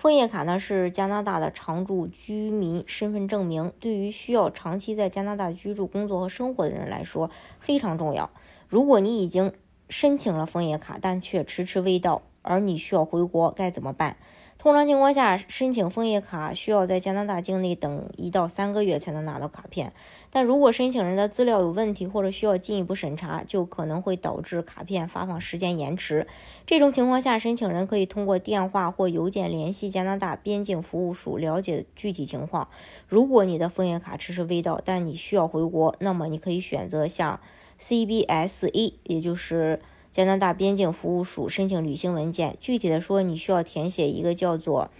枫叶卡呢是加拿大的常住居民身份证明，对于需要长期在加拿大居住、工作和生活的人来说非常重要。如果你已经申请了枫叶卡，但却迟迟未到，而你需要回国，该怎么办？通常情况下，申请枫叶卡需要在加拿大境内等一到三个月才能拿到卡片。但如果申请人的资料有问题，或者需要进一步审查，就可能会导致卡片发放时间延迟。这种情况下，申请人可以通过电话或邮件联系加拿大边境服务署了解具体情况。如果你的枫叶卡迟迟未到，但你需要回国，那么你可以选择向 CBSA，也就是。加拿大边境服务署申请旅行文件，具体的说，你需要填写一个叫做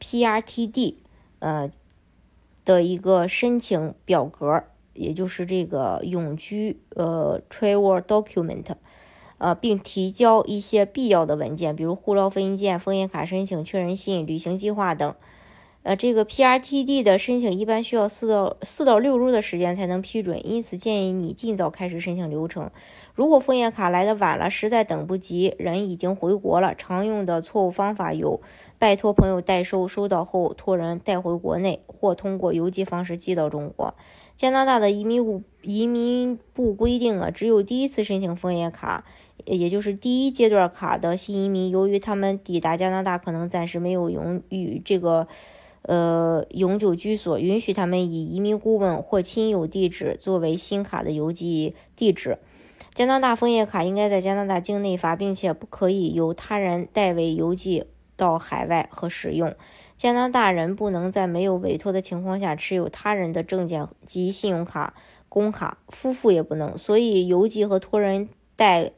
PRTD，呃的一个申请表格，也就是这个永居呃 Travel Document，呃，并提交一些必要的文件，比如护照复印件、枫叶卡申请确认信、旅行计划等。呃，这个 PRTD 的申请一般需要四到四到六周的时间才能批准，因此建议你尽早开始申请流程。如果枫叶卡来的晚了，实在等不及，人已经回国了，常用的错误方法有：拜托朋友代收，收到后托人带回国内，或通过邮寄方式寄到中国。加拿大的移民部移民部规定啊，只有第一次申请枫叶卡，也就是第一阶段卡的新移民，由于他们抵达加拿大可能暂时没有永与这个。呃，永久居所允许他们以移民顾问或亲友地址作为新卡的邮寄地址。加拿大枫叶卡应该在加拿大境内发，并且不可以由他人代为邮寄到海外和使用。加拿大人不能在没有委托的情况下持有他人的证件及信用卡、工卡，夫妇也不能。所以邮寄和托人代，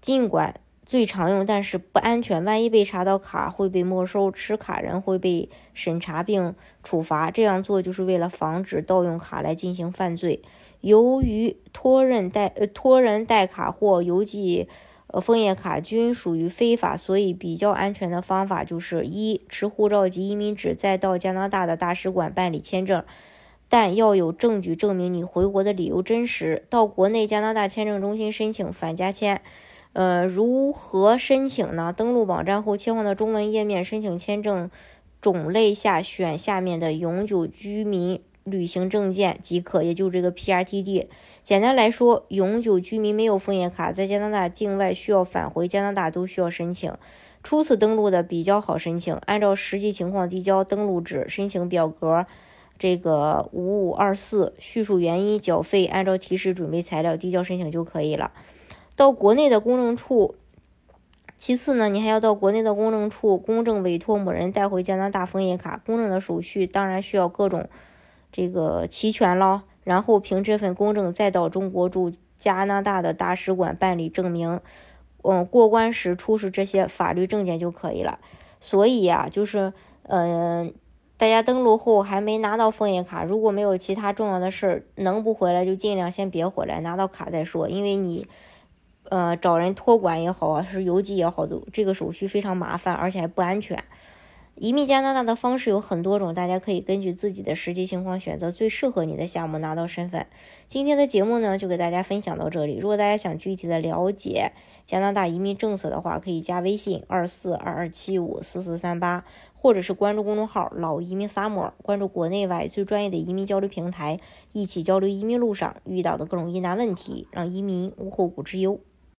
尽管。最常用，但是不安全。万一被查到卡会被没收，持卡人会被审查并处罚。这样做就是为了防止盗用卡来进行犯罪。由于托人代呃托人代卡或邮寄呃枫叶卡均属于非法，所以比较安全的方法就是一持护照及移民纸，再到加拿大的大使馆办理签证，但要有证据证明你回国的理由真实。到国内加拿大签证中心申请返加签。呃，如何申请呢？登录网站后，切换到中文页面，申请签证种类下选下面的永久居民旅行证件即可，也就这个 PRTD。简单来说，永久居民没有枫叶卡，在加拿大境外需要返回加拿大都需要申请。初次登录的比较好申请，按照实际情况递交登录纸、申请表格，这个五五二四，叙述原因、缴费，按照提示准备材料，递交申请就可以了。到国内的公证处，其次呢，你还要到国内的公证处公证委托某人带回加拿大枫叶卡。公证的手续当然需要各种这个齐全了，然后凭这份公证再到中国驻加拿大的大使馆办理证明，嗯，过关时出示这些法律证件就可以了。所以呀，就是嗯，大家登录后还没拿到枫叶卡，如果没有其他重要的事儿，能不回来就尽量先别回来，拿到卡再说，因为你。呃，找人托管也好啊，是邮寄也好，都这个手续非常麻烦，而且还不安全。移民加拿大的方式有很多种，大家可以根据自己的实际情况选择最适合你的项目拿到身份。今天的节目呢，就给大家分享到这里。如果大家想具体的了解加拿大移民政策的话，可以加微信二四二二七五四四三八，或者是关注公众号“老移民萨摩”，关注国内外最专业的移民交流平台，一起交流移民路上遇到的各种疑难问题，让移民无后顾之忧。